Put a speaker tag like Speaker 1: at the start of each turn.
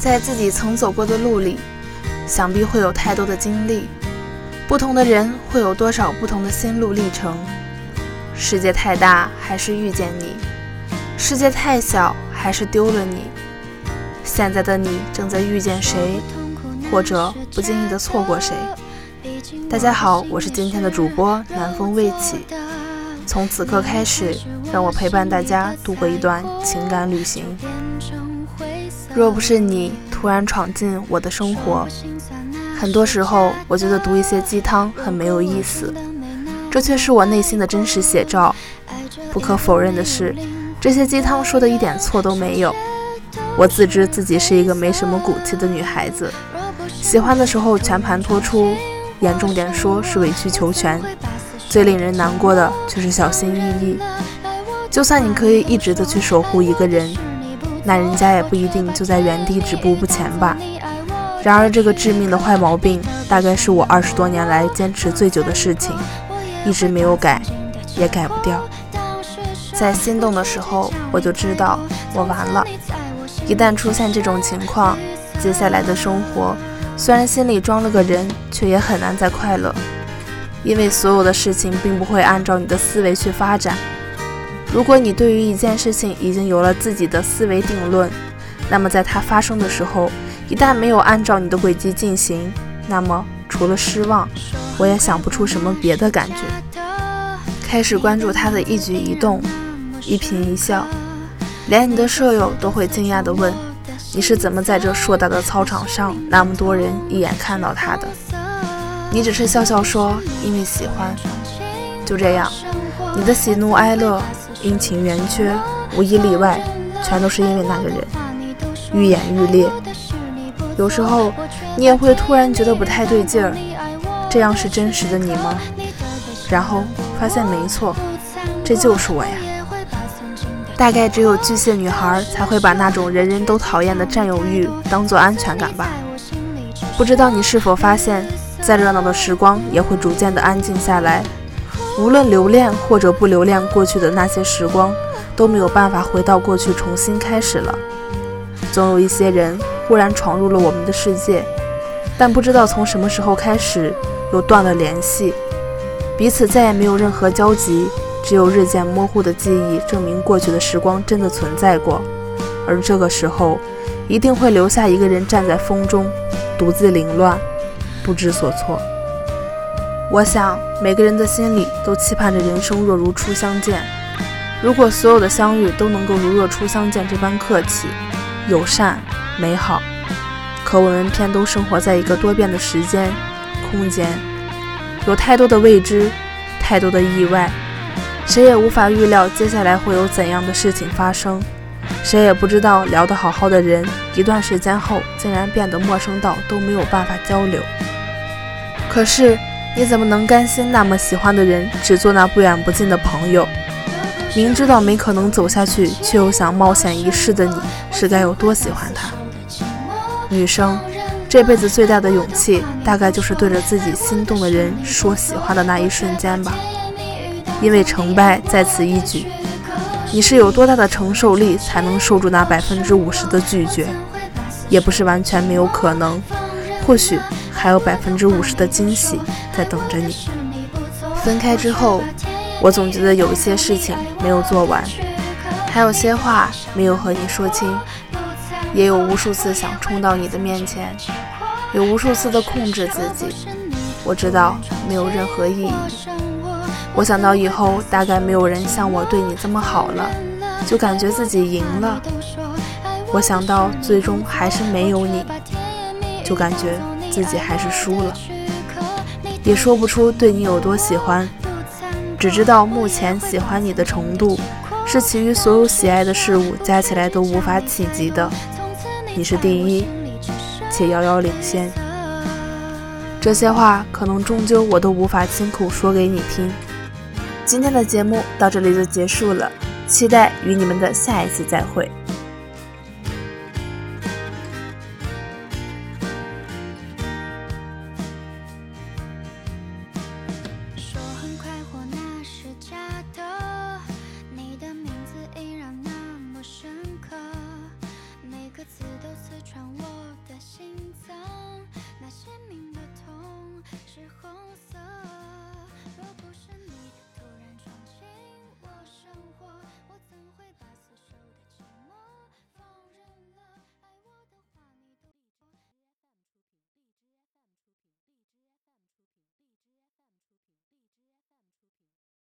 Speaker 1: 在自己曾走过的路里，想必会有太多的经历。不同的人会有多少不同的心路历程？世界太大，还是遇见你；世界太小，还是丢了你。现在的你正在遇见谁，或者不经意的错过谁？大家好，我是今天的主播南风未起。从此刻开始，让我陪伴大家度过一段情感旅行。若不是你突然闯进我的生活，很多时候我觉得读一些鸡汤很没有意思，这却是我内心的真实写照。不可否认的是，这些鸡汤说的一点错都没有。我自知自己是一个没什么骨气的女孩子，喜欢的时候全盘托出，严重点说是委曲求全。最令人难过的却是小心翼翼。就算你可以一直的去守护一个人，那人家也不一定就在原地止步不前吧。然而这个致命的坏毛病，大概是我二十多年来坚持最久的事情，一直没有改，也改不掉。在心动的时候，我就知道我完了。一旦出现这种情况，接下来的生活虽然心里装了个人，却也很难再快乐。因为所有的事情并不会按照你的思维去发展。如果你对于一件事情已经有了自己的思维定论，那么在它发生的时候，一旦没有按照你的轨迹进行，那么除了失望，我也想不出什么别的感觉。开始关注他的一举一动，一颦一笑，连你的舍友都会惊讶地问：“你是怎么在这硕大的操场上，那么多人一眼看到他的？”你只是笑笑说，因为喜欢，就这样。你的喜怒哀乐、阴晴圆缺，无一例外，全都是因为那个人，愈演愈烈。有时候，你也会突然觉得不太对劲儿，这样是真实的你吗？然后发现没错，这就是我呀。大概只有巨蟹女孩才会把那种人人都讨厌的占有欲当做安全感吧。不知道你是否发现？再热闹的时光也会逐渐的安静下来。无论留恋或者不留恋过去的那些时光，都没有办法回到过去重新开始了。总有一些人忽然闯入了我们的世界，但不知道从什么时候开始又断了联系，彼此再也没有任何交集，只有日渐模糊的记忆证明过去的时光真的存在过。而这个时候，一定会留下一个人站在风中，独自凌乱。不知所措。我想，每个人的心里都期盼着人生若如初相见。如果所有的相遇都能够如若初相见这般客气、友善、美好，可我们偏都生活在一个多变的时间、空间，有太多的未知，太多的意外，谁也无法预料接下来会有怎样的事情发生。谁也不知道，聊得好好的人，一段时间后竟然变得陌生到都没有办法交流。可是，你怎么能甘心那么喜欢的人只做那不远不近的朋友？明知道没可能走下去，却又想冒险一试的你，是该有多喜欢他？女生这辈子最大的勇气，大概就是对着自己心动的人说喜欢的那一瞬间吧。因为成败在此一举。你是有多大的承受力，才能受住那百分之五十的拒绝？也不是完全没有可能，或许。还有百分之五十的惊喜在等着你。分开之后，我总觉得有一些事情没有做完，还有些话没有和你说清，也有无数次想冲到你的面前，有无数次的控制自己。我知道没有任何意义。我想到以后大概没有人像我对你这么好了，就感觉自己赢了。我想到最终还是没有你，就感觉。自己还是输了，也说不出对你有多喜欢，只知道目前喜欢你的程度，是其余所有喜爱的事物加起来都无法企及的。你是第一，且遥遥领先。这些话可能终究我都无法亲口说给你听。今天的节目到这里就结束了，期待与你们的下一次再会。